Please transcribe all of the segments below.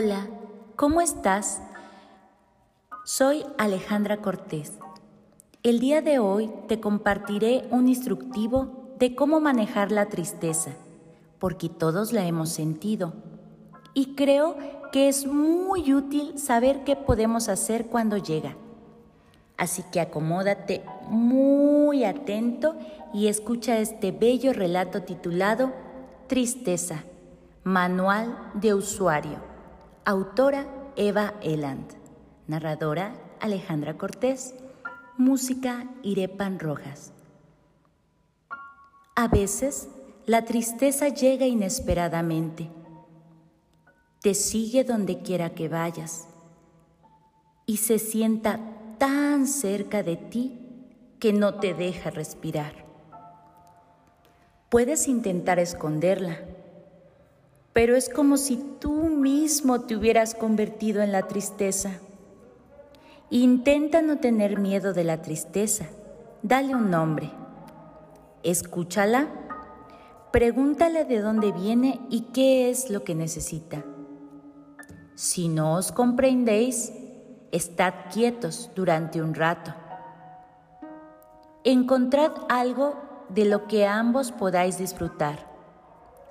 Hola, ¿cómo estás? Soy Alejandra Cortés. El día de hoy te compartiré un instructivo de cómo manejar la tristeza, porque todos la hemos sentido. Y creo que es muy útil saber qué podemos hacer cuando llega. Así que acomódate muy atento y escucha este bello relato titulado Tristeza, Manual de Usuario. Autora Eva Eland. Narradora Alejandra Cortés. Música Irepan Rojas. A veces la tristeza llega inesperadamente. Te sigue donde quiera que vayas y se sienta tan cerca de ti que no te deja respirar. Puedes intentar esconderla, pero es como si tú mismo te hubieras convertido en la tristeza. Intenta no tener miedo de la tristeza, dale un nombre. Escúchala, pregúntale de dónde viene y qué es lo que necesita. Si no os comprendéis, estad quietos durante un rato. Encontrad algo de lo que ambos podáis disfrutar,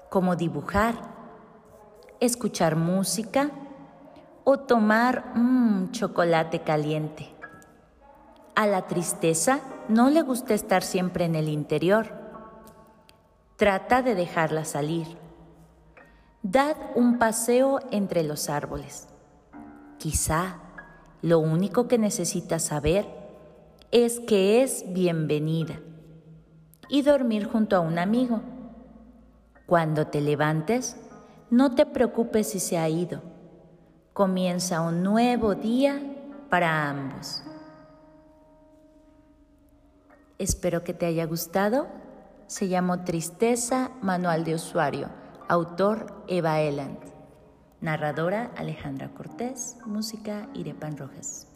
como dibujar, escuchar música o tomar un chocolate caliente. A la tristeza no le gusta estar siempre en el interior. Trata de dejarla salir. Dad un paseo entre los árboles. Quizá lo único que necesitas saber es que es bienvenida y dormir junto a un amigo. Cuando te levantes, no te preocupes si se ha ido. Comienza un nuevo día para ambos. Espero que te haya gustado. Se llamó Tristeza, Manual de Usuario. Autor Eva Eland. Narradora Alejandra Cortés, música Irepan Rojas.